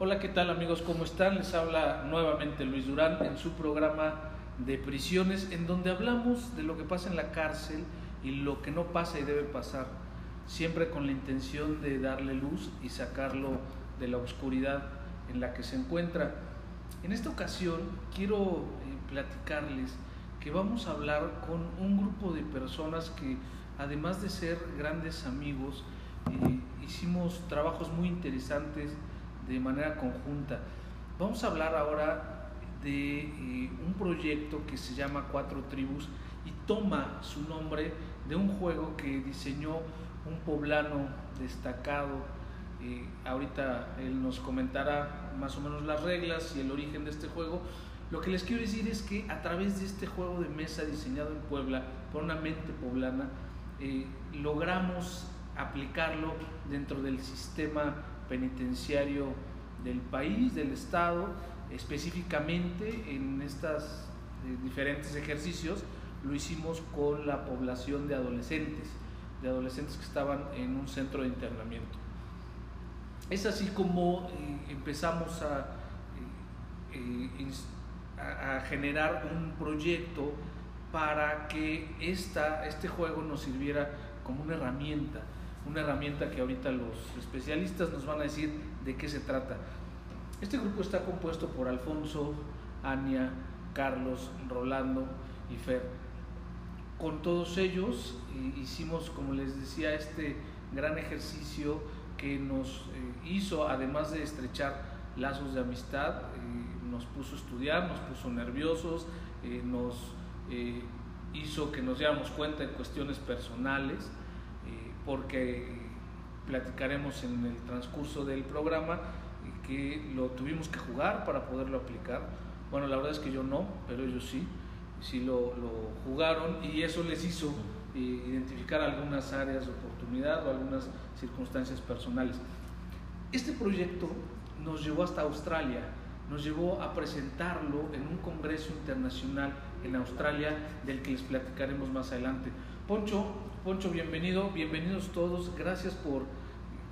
Hola, ¿qué tal amigos? ¿Cómo están? Les habla nuevamente Luis Durán en su programa de prisiones, en donde hablamos de lo que pasa en la cárcel y lo que no pasa y debe pasar, siempre con la intención de darle luz y sacarlo de la oscuridad en la que se encuentra. En esta ocasión quiero eh, platicarles que vamos a hablar con un grupo de personas que además de ser grandes amigos, eh, hicimos trabajos muy interesantes de manera conjunta. Vamos a hablar ahora de eh, un proyecto que se llama Cuatro Tribus y toma su nombre de un juego que diseñó un poblano destacado. Eh, ahorita él nos comentará más o menos las reglas y el origen de este juego. Lo que les quiero decir es que a través de este juego de mesa diseñado en Puebla por una mente poblana, eh, logramos aplicarlo dentro del sistema penitenciario del país, del Estado, específicamente en estos eh, diferentes ejercicios lo hicimos con la población de adolescentes, de adolescentes que estaban en un centro de internamiento. Es así como eh, empezamos a, eh, a, generar un proyecto para que esta, este juego nos sirviera como una herramienta una herramienta que ahorita los especialistas nos van a decir de qué se trata. Este grupo está compuesto por Alfonso, Ania, Carlos, Rolando y Fer. Con todos ellos eh, hicimos, como les decía, este gran ejercicio que nos eh, hizo, además de estrechar lazos de amistad, eh, nos puso a estudiar, nos puso nerviosos, nos hizo que nos diéramos cuenta en cuestiones personales porque platicaremos en el transcurso del programa que lo tuvimos que jugar para poderlo aplicar. Bueno, la verdad es que yo no, pero ellos sí, sí lo, jugaron y eso les hizo eh, identificar algunas áreas de oportunidad o algunas circunstancias personales. Este proyecto nos llevó hasta Australia, nos llevó a presentarlo en un congreso internacional en Australia del que les platicaremos más adelante. Poncho Poncho, bienvenido, bienvenidos todos, gracias por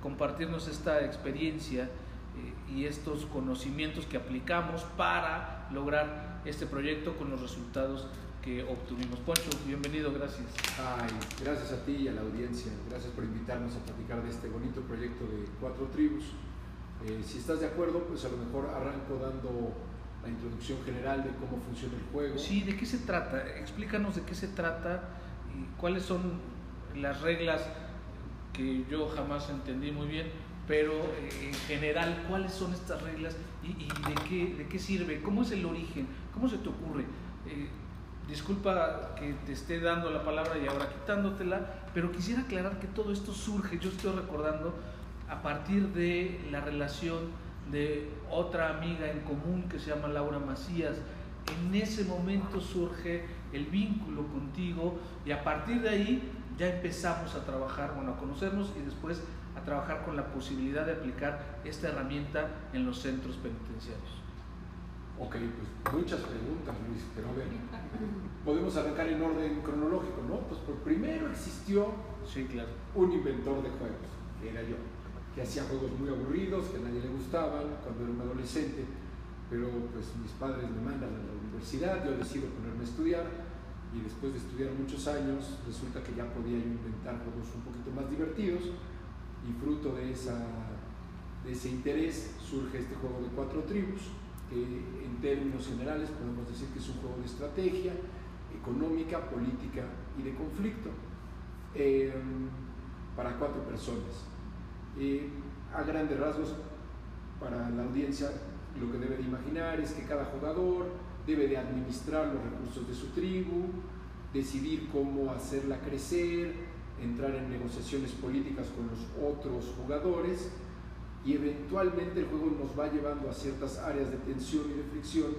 compartirnos esta experiencia eh, y estos conocimientos que aplicamos para lograr este proyecto con los resultados que obtuvimos. Poncho, bienvenido, gracias. Ay, gracias a ti y a la audiencia, gracias por invitarnos a platicar de este bonito proyecto de Cuatro Tribus. Eh, si estás de acuerdo, pues a lo mejor arranco dando la introducción general de cómo funciona el juego. Sí, ¿de qué se trata? Explícanos de qué se trata y cuáles son las reglas que yo jamás entendí muy bien, pero eh, en general, ¿cuáles son estas reglas y, de, qué, de, qué, sirve? ¿Cómo es el origen? ¿Cómo se te ocurre? Eh, disculpa que te esté dando la palabra y ahora quitándotela, pero quisiera aclarar que todo esto surge, yo estoy recordando, a partir de la relación de otra amiga en común que se llama Laura Macías. En ese momento surge el vínculo contigo y a partir de ahí ya empezamos a trabajar, bueno, a conocernos y después a trabajar con la posibilidad de aplicar esta herramienta en los centros penitenciarios. Ok, pues muchas preguntas, Luis, pero a ver, podemos arrancar en orden cronológico, ¿no? Pues por primero existió sí, claro. un inventor de juegos, que era yo, que hacía juegos muy aburridos, que a nadie le gustaban cuando era un adolescente, pero pues mis padres me mandan a la universidad, yo decido ponerme a estudiar, y después de estudiar muchos años resulta que ya podía inventar juegos un poquito más divertidos y fruto de, esa, de ese interés surge este juego de cuatro tribus que en términos generales podemos decir que es un juego de estrategia económica, política y de conflicto em, para cuatro personas. Eh, a grandes rasgos, para la audiencia, lo que debe de imaginar es que cada jugador debe de administrar los recursos de su tribu, decidir cómo hacerla crecer, entrar en negociaciones políticas con los otros jugadores y eventualmente el juego nos va llevando a ciertas áreas de tensión y de fricción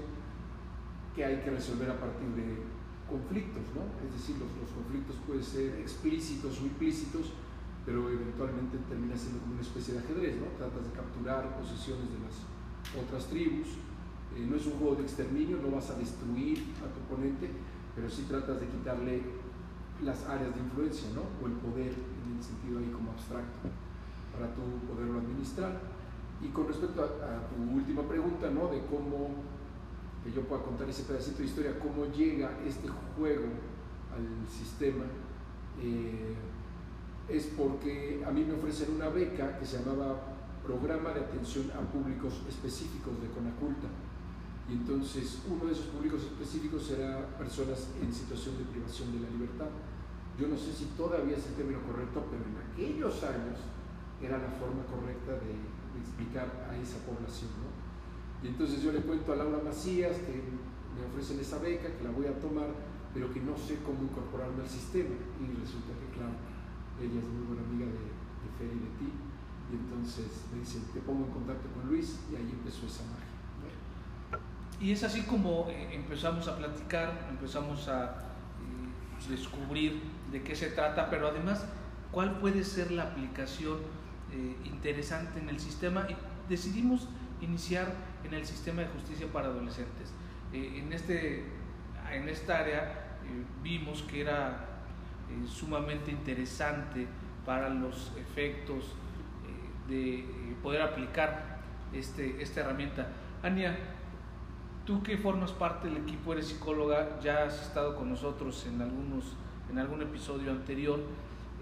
que hay que resolver a partir de conflictos, ¿no? Es decir, los, conflictos pueden ser explícitos o implícitos, pero eventualmente termina siendo como una especie de ajedrez, ¿no? Tratas de capturar posiciones de las otras tribus, eh, no es un juego de exterminio, no vas a destruir a tu oponente, pero sí tratas de quitarle las áreas de influencia, ¿no? O el poder en el sentido ahí como abstracto, para tú poderlo administrar. Y con respecto a, tu última pregunta, ¿no? De cómo, que yo pueda contar ese pedacito de historia, cómo llega este juego al sistema, eh, es porque a mí me ofrecen una beca que se llamaba Programa de Atención a Públicos Específicos de Conaculta. Y entonces uno de esos públicos específicos era personas en situación de privación de la libertad. Yo no sé si todavía es el término correcto, pero en aquellos años era la forma correcta de, explicar a esa población. ¿no? Y entonces yo le cuento a Laura Macías que me ofrecen esa beca, que la voy a tomar, pero que no sé cómo incorporarme al sistema. Y resulta que, claro, ella es muy buena amiga de, de y de ti, y entonces me dice, te pongo en contacto con Luis, y ahí empezó esa magia. Y es así como eh, empezamos a platicar, empezamos a eh, descubrir de qué se trata, pero además cuál puede ser la aplicación eh, interesante en el sistema y decidimos iniciar en el sistema de justicia para adolescentes. en, este, en esta área vimos que era sumamente interesante para los efectos de poder aplicar este, esta herramienta. Ania, tú que formas parte del equipo, eres psicóloga, ya has estado con nosotros en, algunos, en algún episodio anterior.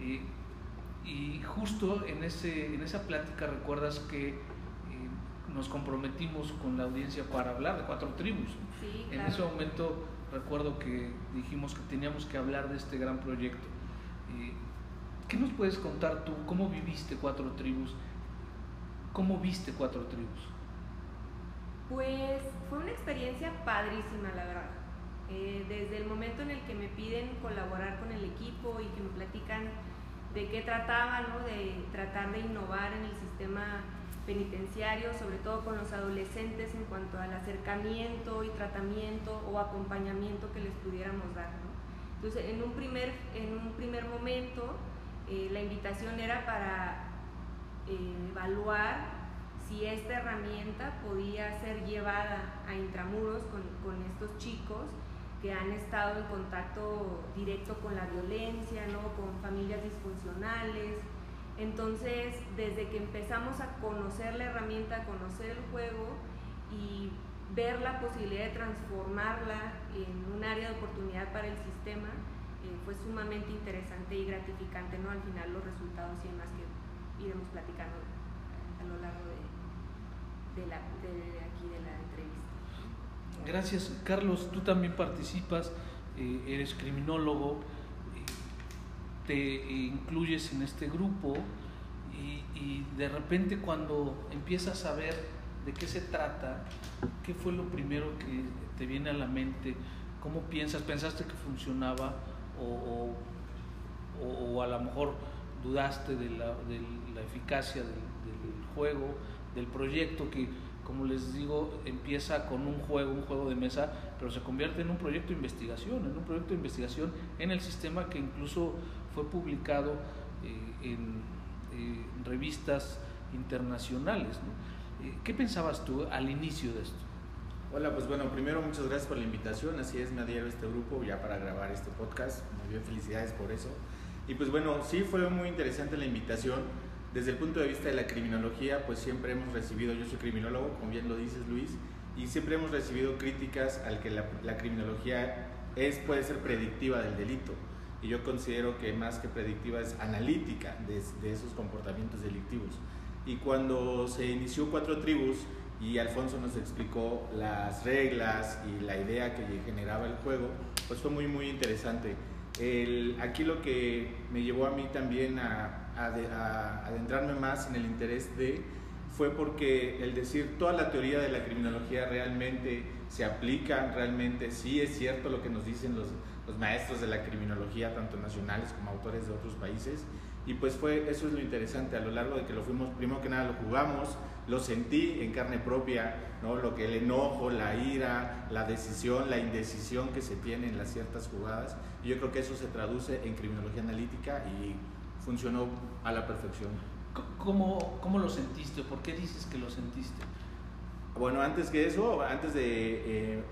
Eh, y justo en, ese, en esa plática recuerdas que eh, nos comprometimos con la audiencia para hablar de cuatro tribus. En ese momento recuerdo que dijimos que teníamos que hablar de este gran proyecto. Eh, ¿Qué nos puedes contar tú? ¿Cómo viviste cuatro tribus? ¿Cómo viste cuatro tribus? Pues fue una experiencia padrísima, la verdad. Eh, desde el momento en el que me piden colaborar con el equipo y que me platican de qué trataba, ¿no? de tratar de innovar en el sistema penitenciario, sobre todo con los adolescentes en cuanto al acercamiento y tratamiento o acompañamiento que les pudiéramos dar. Entonces, en un primer, en un primer momento, eh, la invitación era para eh, evaluar si esta herramienta podía ser llevada a intramuros con, con, estos chicos que han estado en contacto directo con la violencia, ¿no? con familias disfuncionales. Entonces, desde que empezamos a conocer la herramienta, a conocer el juego y ver la posibilidad de transformarla en un área de oportunidad para el sistema, eh, fue sumamente interesante y gratificante, ¿no? Al final los resultados y demás que iremos platicando a lo largo de, de, aquí de la entrevista. Gracias, Carlos. Tú también participas, eh, eres criminólogo, eh, te incluyes en este grupo y, de repente cuando empiezas a ver de qué se trata, qué fue lo primero que te viene a la mente, cómo piensas, pensaste que funcionaba o, o, a lo mejor dudaste de la, de la eficacia del juego del proyecto que, como les digo, empieza con un juego, un juego de mesa, pero se convierte en un proyecto de investigación, en un proyecto de investigación en el sistema que incluso fue publicado eh, en, eh, revistas internacionales. ¿no? Eh, ¿Qué pensabas tú al inicio de esto? Hola, pues bueno, primero muchas gracias por la invitación, así es, me adhiero a este grupo ya para grabar este podcast, muy bien, felicidades por eso. Y pues bueno, sí fue muy interesante la invitación desde el punto de vista de la criminología, pues siempre hemos recibido, yo soy criminólogo, como bien lo dices Luis, y siempre hemos recibido críticas al que la, la criminología es, puede ser predictiva del delito. Y yo considero que más que predictiva es analítica de, de esos comportamientos delictivos. Y cuando se inició Cuatro Tribus y Alfonso nos explicó las reglas y la idea que generaba el juego, pues fue muy, muy interesante. El, aquí lo que me llevó a mí también a adentrarme más en el interés de fue porque el decir toda la teoría de la criminología realmente se aplica, realmente sí es cierto lo que nos dicen los, los maestros de la criminología, tanto nacionales como autores de otros países. Y pues fue, eso es lo interesante, a lo largo de que lo fuimos, primero que nada lo jugamos, lo sentí en carne propia, ¿no? lo que el enojo, la ira, la decisión, la indecisión que se tiene en las ciertas jugadas. Y yo creo que eso se traduce en criminología analítica y funcionó a la perfección. ¿Cómo, cómo lo sentiste? ¿Por qué dices que lo sentiste? Bueno, antes que eso, antes de eh,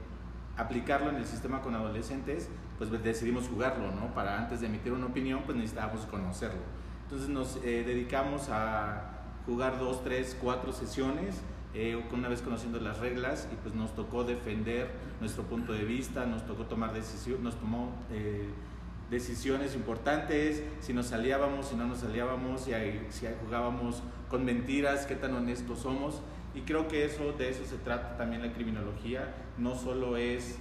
aplicarlo en el sistema con adolescentes, pues decidimos jugarlo, ¿no? Para antes de emitir una opinión, pues necesitábamos conocerlo. Entonces nos eh, dedicamos a jugar dos, tres, cuatro sesiones, eh, una vez conociendo las reglas y pues nos tocó defender nuestro punto de vista, nos tocó tomar decisiones, nos tomó eh, decisiones importantes, si nos aliábamos, si no nos aliábamos, si, si jugábamos con mentiras, qué tan honestos somos. Y creo que eso, de eso se trata también la criminología, no solo es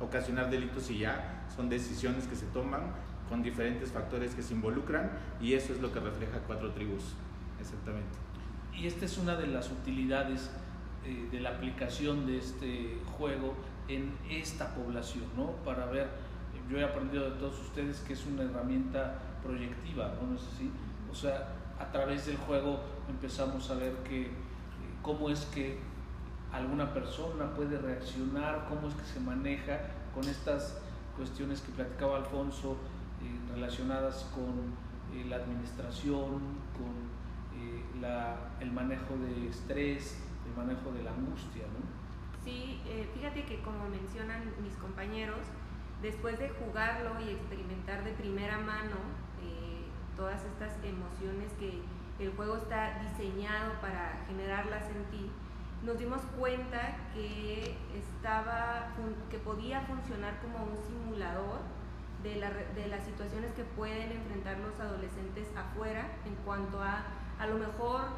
ocasionar delitos y ya, son decisiones que se toman con diferentes factores que se involucran y eso es lo que refleja Cuatro Tribus, exactamente. Y esta es una de las utilidades eh, de la aplicación de este juego en esta población, ¿no? Para ver, yo he aprendido de todos ustedes que es una herramienta proyectiva, ¿no? ¿No es así? O sea, a través del juego empezamos a ver que eh, cómo es que alguna persona puede reaccionar, cómo es que se maneja con estas cuestiones que platicaba Alfonso eh, relacionadas con eh, la administración, con eh, la, el manejo de estrés, el manejo de la angustia. ¿no? Sí, fíjate que como mencionan mis compañeros, después de jugarlo y experimentar de primera mano todas estas emociones que el juego está diseñado para generarlas en ti, nos dimos cuenta que estaba que podía funcionar como un simulador de, de, las situaciones que pueden enfrentar los adolescentes afuera en cuanto a a lo mejor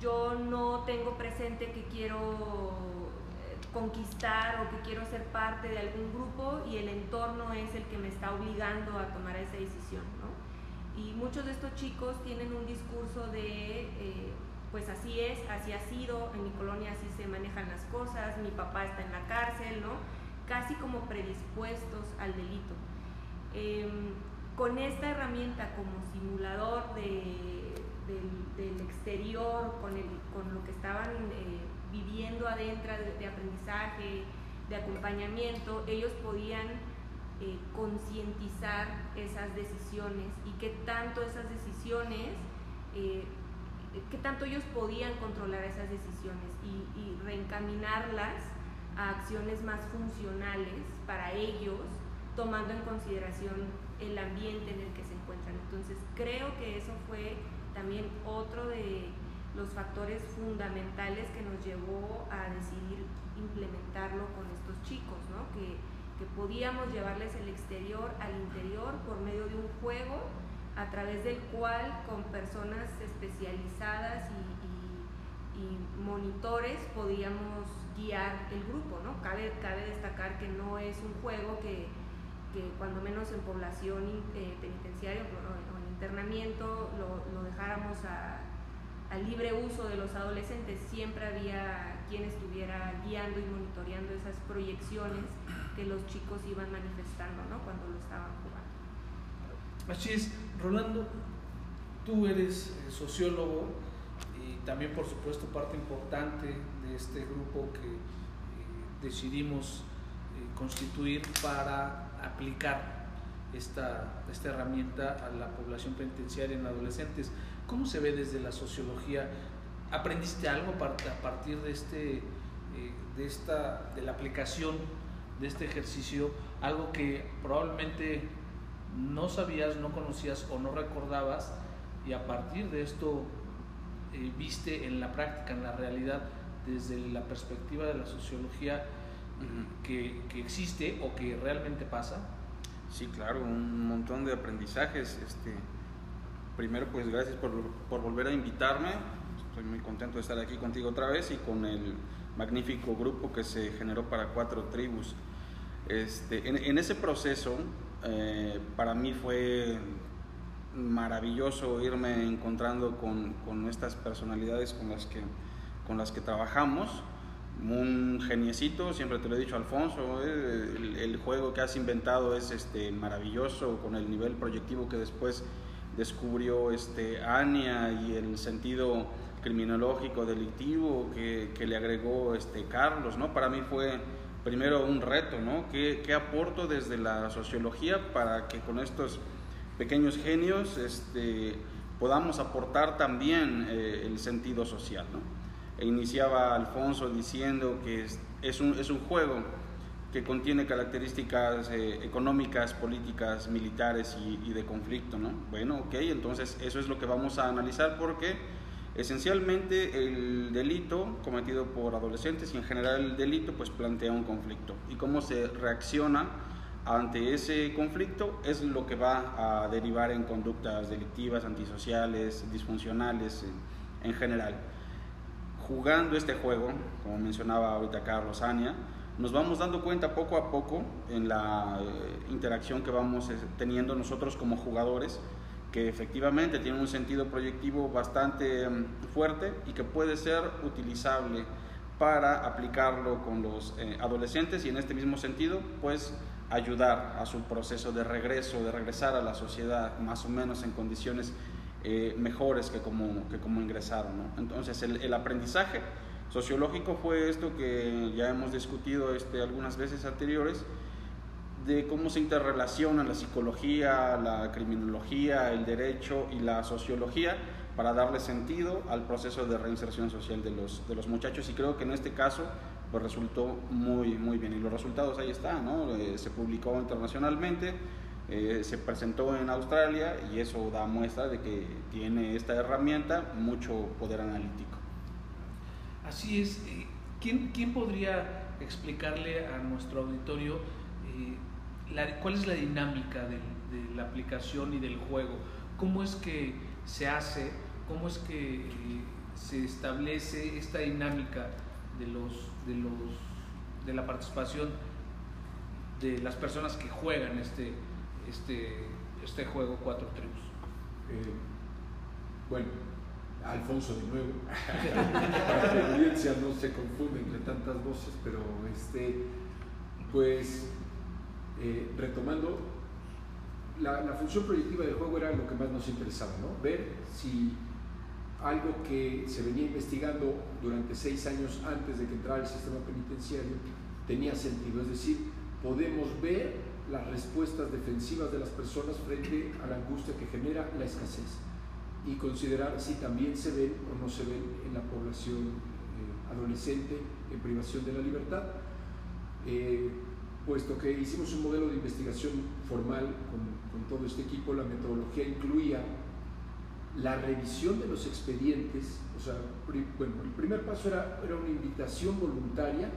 yo no tengo presente que quiero eh, conquistar o que quiero ser parte de algún grupo y el entorno es el que me está obligando a tomar esa decisión. Y muchos de estos chicos tienen un discurso de eh, pues así es, así ha sido, en mi colonia así se manejan las cosas, mi papá está en la cárcel, ¿no? Casi como predispuestos al delito. Em, con esta herramienta como simulador de, del, exterior, con, lo que estaban eh, viviendo adentro de, aprendizaje, de acompañamiento, ellos podían eh, concientizar esas decisiones y que tanto esas decisiones eh, qué tanto ellos podían controlar esas decisiones y, reencaminarlas a acciones más funcionales para ellos, tomando en consideración el ambiente en el que se encuentran. Entonces creo que eso fue también otro de los factores fundamentales que nos llevó a decidir implementarlo con estos chicos, ¿no? que, que podíamos llevarles el exterior al interior por medio de un juego a través del cual con personas especializadas y, monitores podíamos guiar el grupo, ¿no? Cabe, cabe destacar que no es un juego que, cuando menos en población eh, penitenciaria o en internamiento lo, dejáramos al libre uso de los adolescentes, siempre había quien estuviera guiando y monitoreando esas proyecciones que los chicos iban manifestando ¿no? cuando lo estaban jugando. Así es, Rolando, tú eres eh, sociólogo y también por supuesto parte importante de este grupo que eh, decidimos eh, constituir para aplicar esta, esta herramienta a la población penitenciaria en adolescentes. ¿Cómo se ve desde la sociología? ¿Aprendiste algo a partir de, este, de, esta, de la aplicación de este ejercicio? Algo que probablemente no sabías, no conocías o no recordabas y a partir de esto eh, viste en la práctica, en la realidad, desde la perspectiva de la sociología que, existe o que realmente pasa? Sí, claro, un montón de aprendizajes. Este, primero, pues gracias por, por volver a invitarme. Estoy muy contento de estar aquí contigo otra vez y con el magnífico grupo que se generó para cuatro tribus. Este, en, en ese proceso, eh, para mí fue maravilloso irme encontrando con, con, estas personalidades con las que, con las que trabajamos. Un geniecito, siempre te lo he dicho Alfonso, eh, el, juego que has inventado es este, maravilloso con el nivel proyectivo que después descubrió este, Ania y el sentido criminológico, delictivo que, que, le agregó este Carlos, ¿no? Para mí fue primero un reto, ¿no? ¿Qué, ¿Qué, aporto desde la sociología para que con estos pequeños genios este, podamos aportar también eh, el sentido social, ¿no? E iniciaba Alfonso diciendo que es, un, es un juego que contiene características eh, económicas, políticas, militares y, y, de conflicto, ¿no? Bueno, ok, entonces eso es lo que vamos a analizar porque esencialmente el delito cometido por adolescentes y en general el delito pues plantea un conflicto y cómo se reacciona ante ese conflicto es lo que va a derivar en conductas delictivas, antisociales, disfuncionales en, en general. Jugando este juego, como mencionaba ahorita Carlos Ania, nos vamos dando cuenta poco a poco en la eh, interacción que vamos eh, teniendo nosotros como jugadores, que efectivamente tiene un sentido proyectivo bastante um, fuerte y que puede ser utilizable para aplicarlo con los eh, adolescentes y en este mismo sentido, pues ayudar a su proceso de regreso, de regresar a la sociedad más o menos en condiciones eh, mejores que como, que como ingresaron. ¿no? Entonces el, el aprendizaje sociológico fue esto que ya hemos discutido este, algunas veces anteriores, de cómo se interrelacionan la psicología, la criminología, el derecho y la sociología para darle sentido al proceso de reinserción social de los, de los muchachos y creo que en este caso pues resultó muy, muy bien y los resultados ahí están, ¿no? Eh, se publicó internacionalmente, eh, se presentó en Australia y eso da muestra de que tiene esta herramienta mucho poder analítico. Así es. Eh, ¿Quién, quién podría explicarle a nuestro auditorio eh, cuál es la dinámica de, la aplicación y del juego? ¿Cómo es que se hace? ¿Cómo es que eh, se establece esta dinámica de, la participación de las personas que juegan este, este, este juego Cuatro Tribus? Bueno, Alfonso de nuevo, para que la audiencia no se confunde entre tantas voces, pero este, pues eh, retomando, la, la, función proyectiva del juego era lo que más nos interesaba, ¿no? Ver si algo que se venía investigando durante seis años antes de que entrara el sistema penitenciario tenía sentido, es decir, podemos ver las respuestas defensivas de las personas frente a la angustia que genera la escasez y considerar si también se ven o no se ven en la población eh, adolescente en privación de la libertad. Eh, puesto que hicimos un modelo de investigación formal con, todo este equipo, la metodología incluía la revisión de los expedientes, o sea, bueno, el primer paso era, era una invitación voluntaria,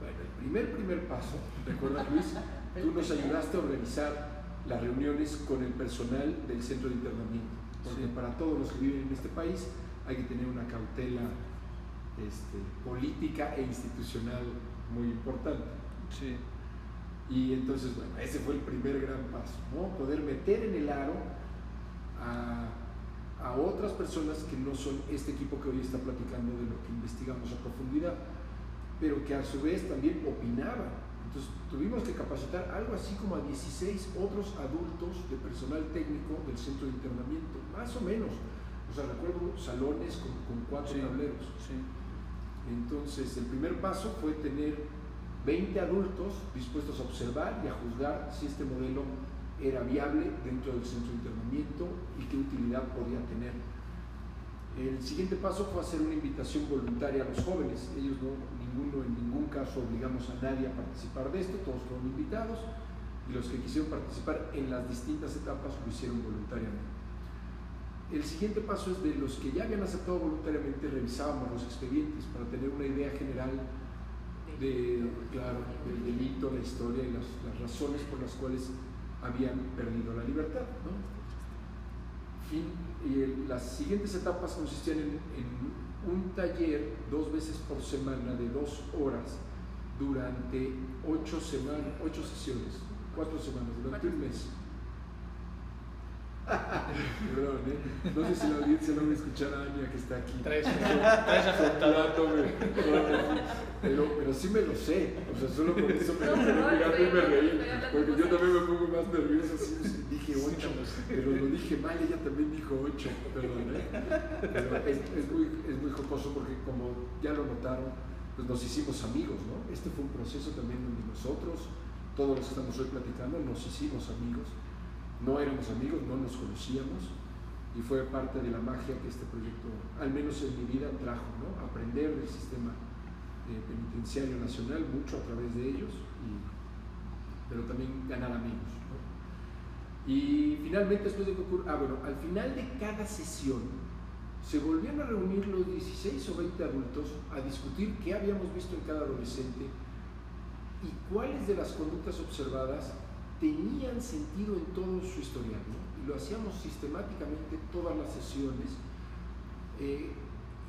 bueno, el primer, primer paso, ¿recuerdas Luis? Tú nos ayudaste a organizar las reuniones con el personal del centro de internamiento porque sí. para todos los que viven en este país hay que tener una cautela este, política e institucional muy importante. Sí. Y entonces, bueno, ese fue el primer gran paso, ¿no? Poder meter en el aro a, a otras personas que no son este equipo que hoy está platicando de lo que investigamos a profundidad, pero que a su vez también opinaban entonces tuvimos que capacitar algo así como a 16 otros adultos de personal técnico del centro de internamiento, más o menos. O sea, recuerdo salones con, con cuatro sí, tableros. Sí. Entonces, el primer paso fue tener 20 adultos dispuestos a observar y a juzgar si este modelo era viable dentro del centro de internamiento y qué utilidad podía tener. El siguiente paso fue hacer una invitación voluntaria a los jóvenes. Ellos no, ninguno, en ningún caso obligamos a nadie a participar de esto, todos fueron invitados y los que quisieron participar en las distintas etapas lo hicieron voluntariamente. El siguiente paso es de los que ya habían aceptado voluntariamente, revisábamos los expedientes para tener una idea general de, claro, del delito, la historia y las, las razones por las cuales habían perdido la libertad. ¿no? Fin, y el, las siguientes etapas consistían en, en un taller dos veces por semana de dos horas durante ocho semanas, ocho sesiones, cuatro semanas, durante un mes. Perdón, ¿eh? No sé si la audiencia no me escuchará a Ania que está aquí. Tres, tres apuntados. Pero, pero sí me lo sé. O sea, solo por eso me quedé mirando y me reí. Porque yo también me pongo más nervioso. Así, dije ocho, pero lo dije mal, ella también dijo 8, perdón, ¿eh? Pero es, es, muy, es muy jocoso porque como ya lo notaron, pues nos hicimos amigos, ¿no? Este fue un proceso también donde nosotros, todos los que estamos hoy platicando, nos hicimos amigos. No éramos amigos, no nos conocíamos y fue parte de la magia que este proyecto, al menos en mi vida, trajo, ¿no? Aprender del sistema eh, penitenciario nacional, mucho a través de ellos, y, pero también ganar amigos. Y finalmente, después de que ocurre, ah, bueno, al final de cada sesión, se volvían a reunir los 16 o 20 adultos a discutir qué habíamos visto en cada adolescente y cuáles de las conductas observadas tenían sentido en todo su historial. Y lo hacíamos sistemáticamente todas las sesiones. Eh,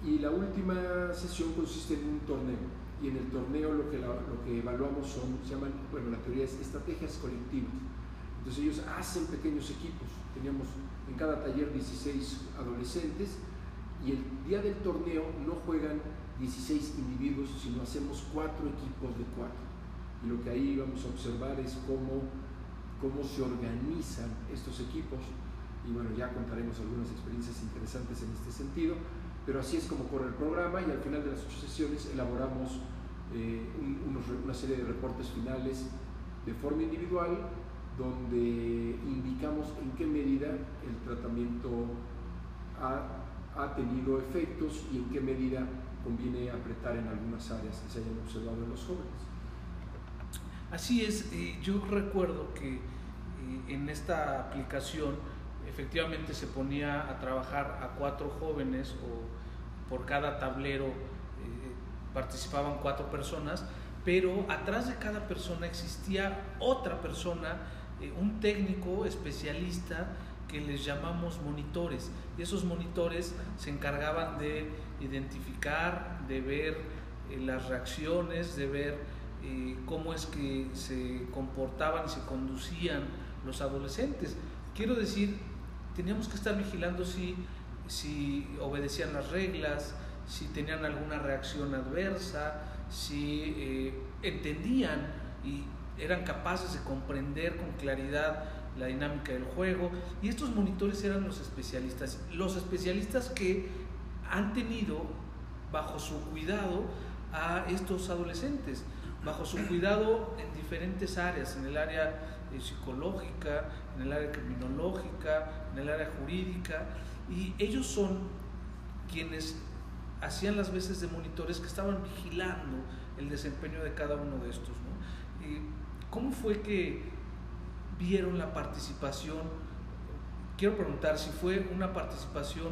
y la última sesión consiste en un torneo. Y en el torneo lo que, lo que evaluamos son, se llaman, bueno, la teoría es estrategias colectivas entonces ellos hacen pequeños equipos. Teníamos en cada taller 16 adolescentes y el día del torneo no juegan 16 individuos, sino hacemos cuatro equipos de cuatro. Y lo que ahí vamos a observar es cómo, cómo se organizan estos equipos. Y bueno, ya contaremos algunas experiencias interesantes en este sentido. Pero así es como corre el programa y al final de las ocho sesiones elaboramos eh, una serie de reportes finales de forma individual donde indicamos en qué medida el tratamiento ha, tenido efectos y en qué medida conviene apretar en algunas áreas que se hayan observado en los jóvenes. Así es, eh, yo recuerdo que eh, en esta aplicación efectivamente se ponía a trabajar a cuatro jóvenes o por cada tablero eh, participaban cuatro personas, pero atrás de cada persona existía otra persona eh, un técnico especialista que les llamamos monitores. Y esos monitores se encargaban de identificar, de ver eh, las reacciones, de ver cómo es que se comportaban y se conducían los adolescentes. Quiero decir, teníamos que estar vigilando si, si obedecían las reglas, si tenían alguna reacción adversa, si entendían y eran capaces de comprender con claridad la dinámica del juego. Y estos monitores eran los especialistas, los especialistas que han tenido bajo su cuidado a estos adolescentes, bajo su cuidado en diferentes áreas, en el área eh, psicológica, en el área criminológica, en el área jurídica, y ellos son quienes hacían las veces de monitores que estaban vigilando el desempeño de cada uno de estos. ¿Cómo fue que vieron la participación? Quiero preguntar si fue una participación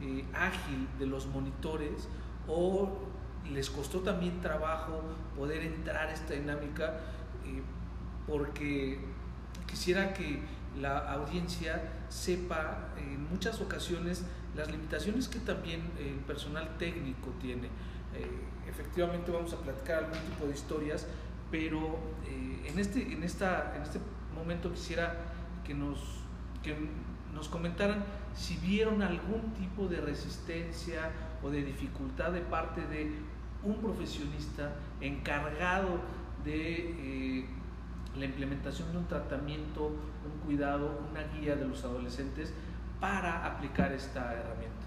eh, ágil de los monitores o les costó también trabajo poder entrar a esta dinámica eh, porque quisiera que la audiencia sepa en muchas ocasiones las limitaciones que también el personal técnico tiene. Eh, efectivamente vamos a platicar algún tipo de historias, pero eh, en, este, en, esta, en este momento quisiera que nos, que nos comentaran si vieron algún tipo de resistencia o de dificultad de parte de un profesionista encargado de eh, la implementación de un tratamiento, un cuidado, una guía de los adolescentes para aplicar esta herramienta.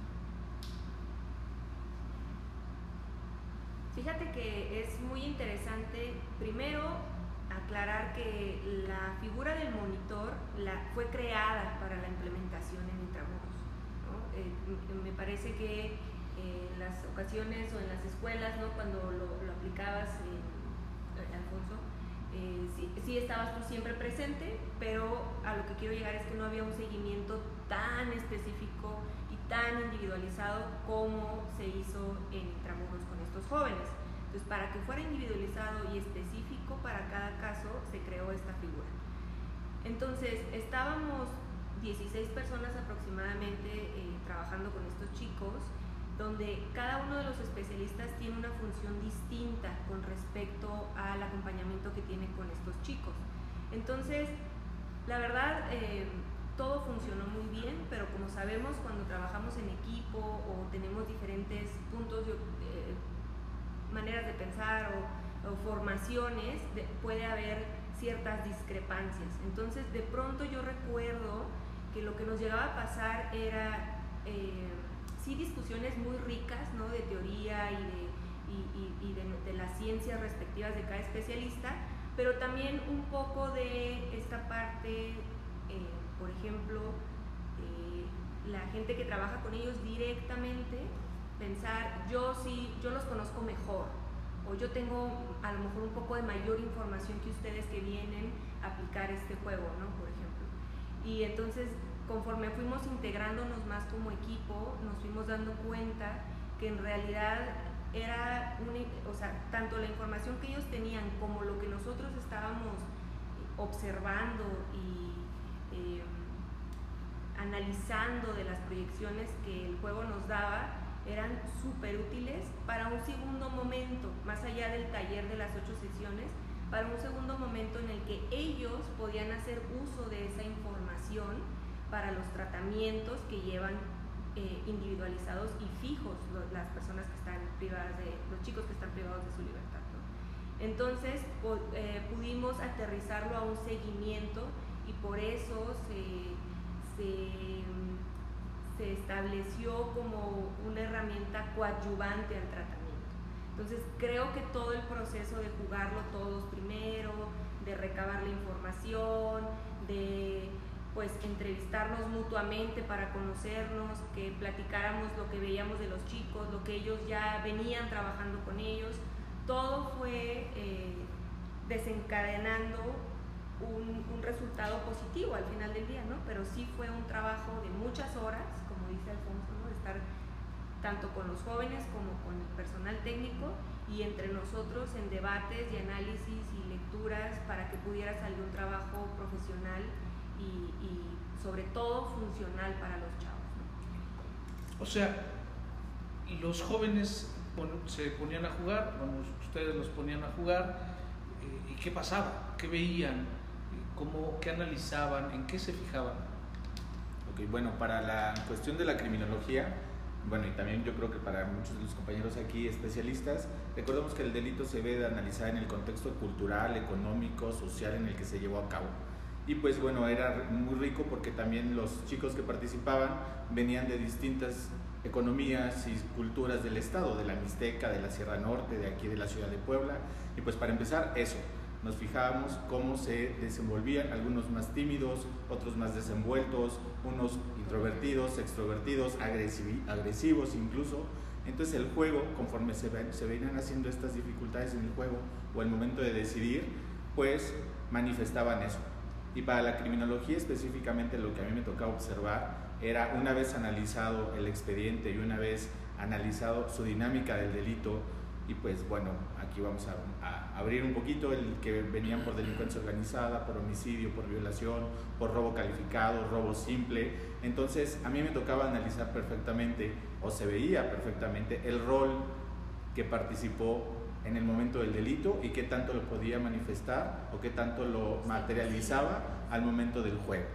Fíjate que es muy interesante, primero, aclarar que la figura del monitor la, fue creada para la implementación en Intramuros. Eh, me parece que eh, en las ocasiones o en las escuelas, ¿no? cuando lo, aplicabas, eh, Alfonso, sí, sí, estabas tú siempre presente, pero a lo que quiero llegar es que no había un seguimiento tan específico y tan individualizado como se hizo en Intramuros jóvenes. Entonces, para que fuera individualizado y específico para cada caso, se creó esta figura. Entonces, estábamos 16 personas aproximadamente eh, trabajando con estos chicos, donde cada uno de los especialistas tiene una función distinta con respecto al acompañamiento que tiene con estos chicos. Entonces, la verdad, eh, todo funcionó muy bien, pero como sabemos, cuando trabajamos en equipo o tenemos diferentes puntos de, eh, maneras de pensar o, formaciones, puede haber ciertas discrepancias. Entonces, de pronto yo recuerdo que lo que nos llegaba a pasar era eh, sí discusiones muy ricas, ¿no? De teoría y de, y, de, de, las ciencias respectivas de cada especialista, pero también un poco de esta parte, eh, por ejemplo, eh, la gente que trabaja con ellos directamente, pensar, yo sí, yo los conozco mejor, o yo tengo a lo mejor un poco de mayor información que ustedes que vienen a aplicar este juego, ¿no? Por ejemplo. Y entonces, conforme fuimos integrándonos más como equipo, nos fuimos dando cuenta que en realidad era, o sea, tanto la información que ellos tenían como lo que nosotros estábamos observando y em, analizando de las proyecciones que el juego nos daba, eran súper útiles para un segundo momento, más allá del taller de las ocho sesiones, para un segundo momento en el que ellos podían hacer uso de esa información para los tratamientos que llevan eh, individualizados y fijos las personas que están privadas de, los chicos que están privados de su libertad. Entonces eh, pudimos aterrizarlo a un seguimiento y por eso se, se se estableció como una herramienta coadyuvante al tratamiento. Entonces creo que todo el proceso de jugarlo todos primero, de recabar la información, de pues entrevistarnos mutuamente para conocernos, que platicáramos lo que veíamos de los chicos, lo que ellos ya venían trabajando con ellos, todo fue eh, desencadenando un, un, resultado positivo al final del día, ¿no? Pero sí fue un trabajo de muchas horas, dice Alfonso, ¿no? estar tanto con los jóvenes como con el personal técnico y entre nosotros en debates y análisis y lecturas para que pudiera salir un trabajo profesional y, sobre todo funcional para los chavos. O sea, los jóvenes se ponían a jugar, ustedes los ponían a jugar, eh, ¿y qué pasaba? ¿Qué veían? ¿Cómo, ¿Qué analizaban? ¿En qué se fijaban? bueno, para la cuestión de la criminología, bueno, y también yo creo que para muchos de los compañeros aquí especialistas, recordemos que el delito se ve de analizar en el contexto cultural, económico, social en el que se llevó a cabo. Y pues bueno, era muy rico porque también los chicos que participaban venían de distintas economías y culturas del estado, de la Mixteca, de la Sierra Norte, de aquí de la ciudad de Puebla. Y pues para empezar, eso, nos fijábamos cómo se desenvolvían, algunos más tímidos, otros más desenvueltos, unos introvertidos, extrovertidos, agresivos incluso. Entonces el juego, conforme se, se venían haciendo estas dificultades en el juego o el momento de decidir, pues manifestaban eso. Y para la criminología específicamente lo que a mí me tocaba observar era una vez analizado el expediente y una vez analizado su dinámica del delito, y pues bueno, aquí vamos a, abrir un poquito el que venían por delincuencia organizada, por homicidio, por violación, por robo calificado, robo simple. Entonces a mí me tocaba analizar perfectamente o se veía perfectamente el rol que participó en el momento del delito y qué tanto lo podía manifestar o qué tanto lo materializaba al momento del juego.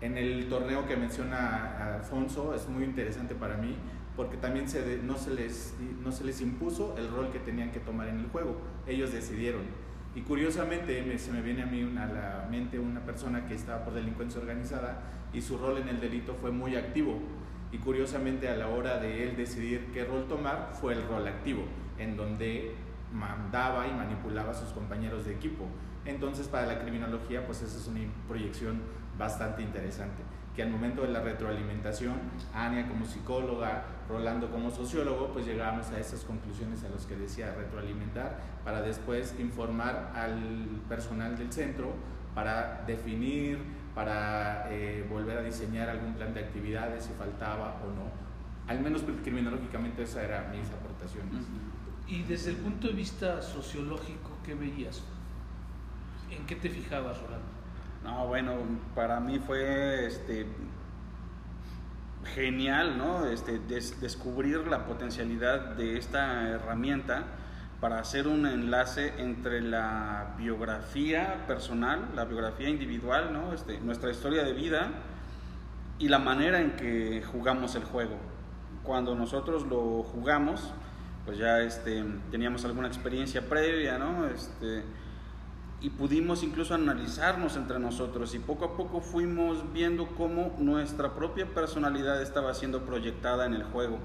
En el torneo que menciona Alfonso es muy interesante para mí porque también se no, se les, no se les impuso el rol que tenían que tomar en el juego, ellos decidieron. Y curiosamente se me viene a mí a la mente una persona que estaba por delincuencia organizada y su rol en el delito fue muy activo. Y curiosamente a la hora de él decidir qué rol tomar fue el rol activo, en donde mandaba y manipulaba a sus compañeros de equipo. Entonces para la criminología pues esa es una proyección bastante interesante que al momento de la retroalimentación, Ania como psicóloga, Rolando como sociólogo, pues llegábamos a esas conclusiones a las que decía retroalimentar para después informar al personal del centro para definir, para eh, volver a diseñar algún plan de actividades si faltaba o no. Al menos criminológicamente esa era mis aportaciones. Y desde el punto de vista sociológico, ¿qué veías? ¿En qué te fijabas, Rolando? No, bueno, para mí fue este, genial, ¿no? Este, descubrir la potencialidad de esta herramienta para hacer un enlace entre la biografía personal, la biografía individual, ¿no? Este, nuestra historia de vida y la manera en que jugamos el juego. Cuando nosotros lo jugamos, pues ya este, teníamos alguna experiencia previa, ¿no? Este, y pudimos incluso analizarnos entre nosotros y poco a poco fuimos viendo cómo nuestra propia personalidad estaba siendo proyectada en el juego.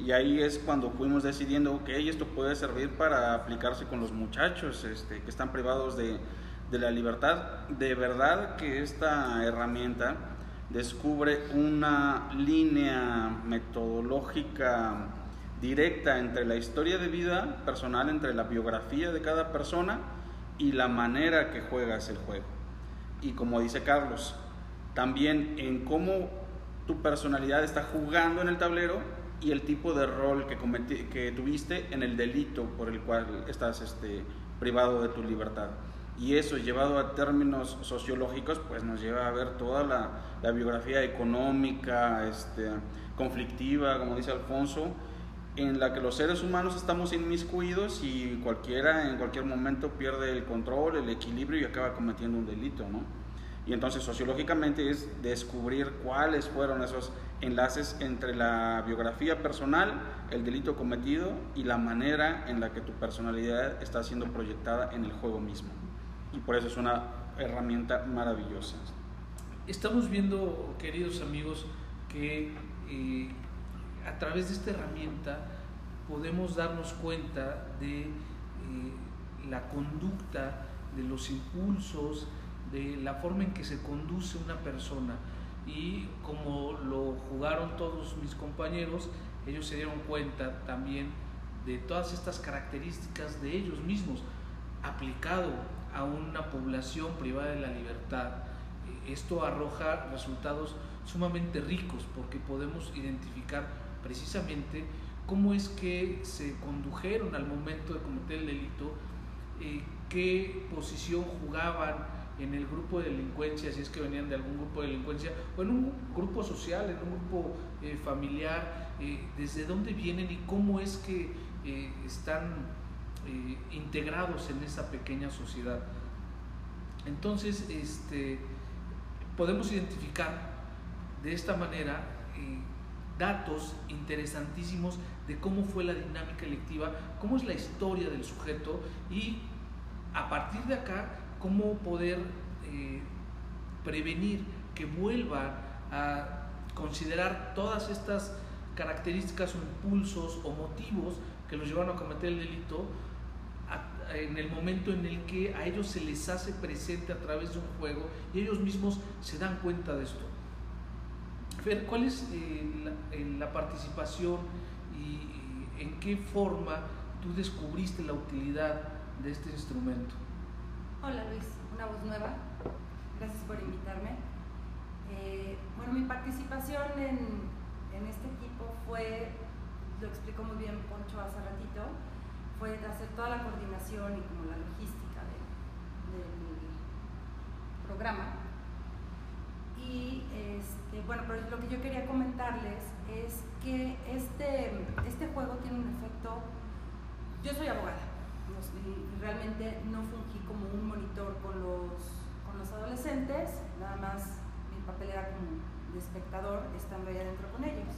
Y ahí es cuando fuimos decidiendo, ok, esto puede servir para aplicarse con los muchachos este, que están privados de, de la libertad. De verdad que esta herramienta descubre una línea metodológica directa entre la historia de vida personal, entre la biografía de cada persona y la manera que juegas el juego. Y como dice Carlos, también en cómo tu personalidad está jugando en el tablero y el tipo de rol que, que tuviste en el delito por el cual estás este, privado de tu libertad. Y eso llevado a términos sociológicos, pues nos lleva a ver toda la, la biografía económica, este, conflictiva, como dice Alfonso, en la que los seres humanos estamos inmiscuidos y cualquiera en cualquier momento pierde el control, el equilibrio y acaba cometiendo un delito, ¿no? Y entonces sociológicamente es descubrir cuáles fueron esos enlaces entre la biografía personal, el delito cometido y la manera en la que tu personalidad está siendo proyectada en el juego mismo. Y por eso es una herramienta maravillosa. Estamos viendo, queridos amigos, que eh, a través de esta herramienta podemos darnos cuenta de eh, la conducta, de los impulsos, de la forma en que se conduce una persona. Y como lo jugaron todos mis compañeros, ellos se dieron cuenta también de todas estas características de ellos mismos, aplicado a una población privada de la libertad. Esto arroja resultados sumamente ricos porque podemos identificar precisamente cómo es que se condujeron al momento de cometer el delito, eh, qué posición jugaban en el grupo de delincuencia, si es que venían de algún grupo de delincuencia, o en un grupo social, en un grupo eh, familiar, eh, desde dónde vienen y cómo es que están integrados en esa pequeña sociedad. Entonces, este, podemos identificar de esta manera datos interesantísimos de cómo fue la dinámica electiva, cómo es la historia del sujeto y a partir de acá cómo poder eh, prevenir que vuelva a considerar todas estas características o impulsos o motivos que los llevan a cometer el delito en el momento en el que a ellos se les hace presente a través de un juego y ellos mismos se dan cuenta de esto. Fer, ¿cuál es eh, la, participación y, en qué forma tú descubriste la utilidad de este instrumento? Hola Luis, una voz nueva. Gracias por invitarme. Eh, bueno, mi participación en, en, este equipo fue, lo explicó muy bien Poncho hace ratito, fue hacer toda la coordinación y como la logística del programa y este, bueno, pero lo que yo quería comentarles es que este, este juego tiene un efecto, yo soy abogada y realmente no fungí como un monitor con los, con los adolescentes, nada más mi papel era como de espectador estando ahí adentro con ellos.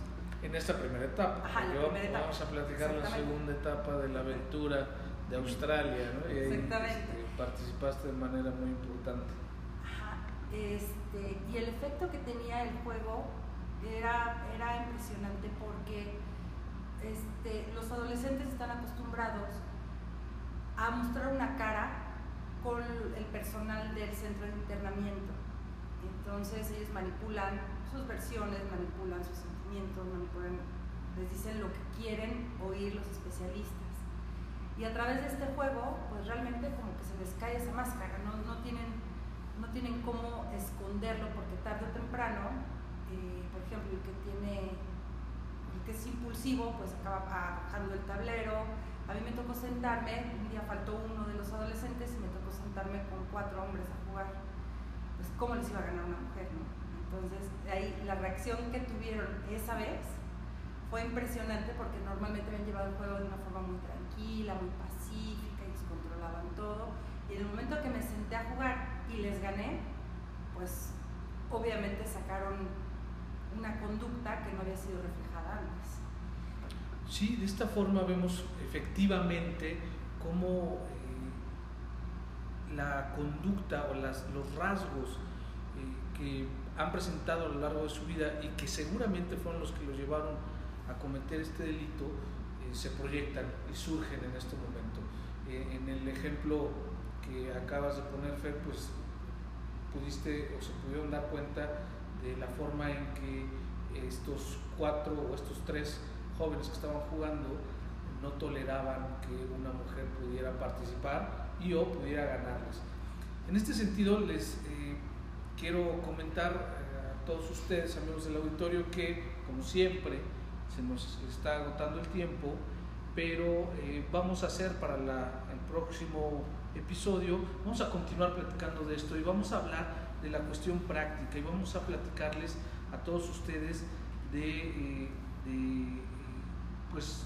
En esta primera etapa, Ajá, la primera etapa. vamos a platicar la segunda etapa de la aventura de Australia, ¿no? Y Exactamente. Este, participaste de manera muy importante. Este, y el efecto que tenía el juego era, era impresionante porque este, los adolescentes están acostumbrados a mostrar una cara con el personal del centro de internamiento. Entonces ellos manipulan sus versiones, manipulan sus sentimientos, manipulan, les dicen lo que quieren oír los especialistas. Y a través de este juego, pues realmente como que se les cae esa máscara, no, no tienen no tienen cómo esconderlo porque tarde o temprano, eh, por ejemplo, el que tiene, el que es impulsivo, pues acaba bajando el tablero. A mí me tocó sentarme, un día faltó uno de los adolescentes y me tocó sentarme con cuatro hombres a jugar. Pues, ¿cómo les iba a ganar una mujer, no? Entonces, ahí la reacción que tuvieron esa vez fue impresionante porque normalmente habían llevado el juego de una forma muy tranquila, muy pacífica, y controlaban todo. Y en el momento que me senté a jugar, y les gané, pues obviamente sacaron una conducta que no había sido reflejada antes. Sí, de esta forma vemos efectivamente cómo eh, la conducta o las, los rasgos eh, que han presentado a lo largo de su vida y que seguramente fueron los que los llevaron a cometer este delito, eh, se proyectan y surgen en este momento. Eh, en el ejemplo que acabas de poner, Fer, pues pudiste o se pudieron dar cuenta de la forma en que estos cuatro o estos tres jóvenes que estaban jugando no toleraban que una mujer pudiera participar y o pudiera ganarles. En este sentido les eh, quiero comentar eh, a todos ustedes, amigos del auditorio, que como siempre se nos está agotando el tiempo, pero eh, vamos a hacer para la, el próximo episodio, vamos a continuar platicando de esto y vamos a hablar de la cuestión práctica y vamos a platicarles a todos ustedes de, de pues,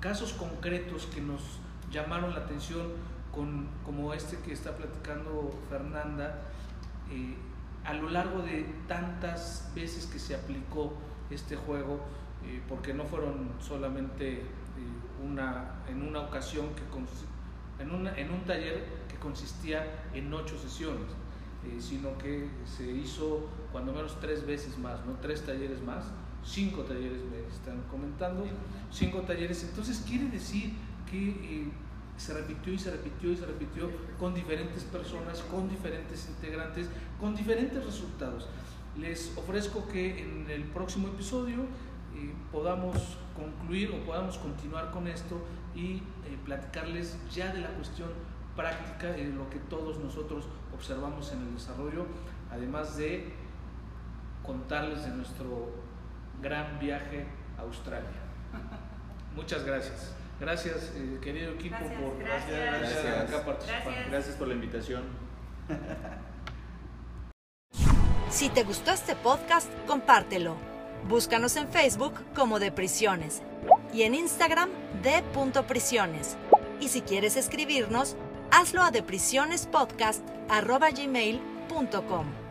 casos concretos que nos llamaron la atención, con, como este que está platicando Fernanda, eh, a lo largo de tantas veces que se aplicó este juego, eh, porque no fueron solamente eh, una, en una ocasión, que en, una, en un taller que consistía en ocho sesiones, sino que se hizo cuando menos tres veces más, ¿no? tres talleres más, cinco talleres me están comentando, cinco talleres, entonces quiere decir que eh, se repitió y se repitió y se repitió con diferentes personas, con diferentes integrantes, con diferentes resultados. Les ofrezco que en el próximo episodio eh, podamos concluir o podamos continuar con esto y eh, platicarles ya de la cuestión práctica de lo que todos nosotros observamos en el desarrollo, además de contarles de nuestro gran viaje a Australia. Muchas gracias. Gracias, eh, querido equipo, por gracias. Acá participar. gracias por la invitación. Si te gustó este podcast, compártelo. Búscanos en Facebook como De Prisiones y en Instagram de prisiones. Y si quieres escribirnos, hazlo a deprisionespodcast.gmail.com.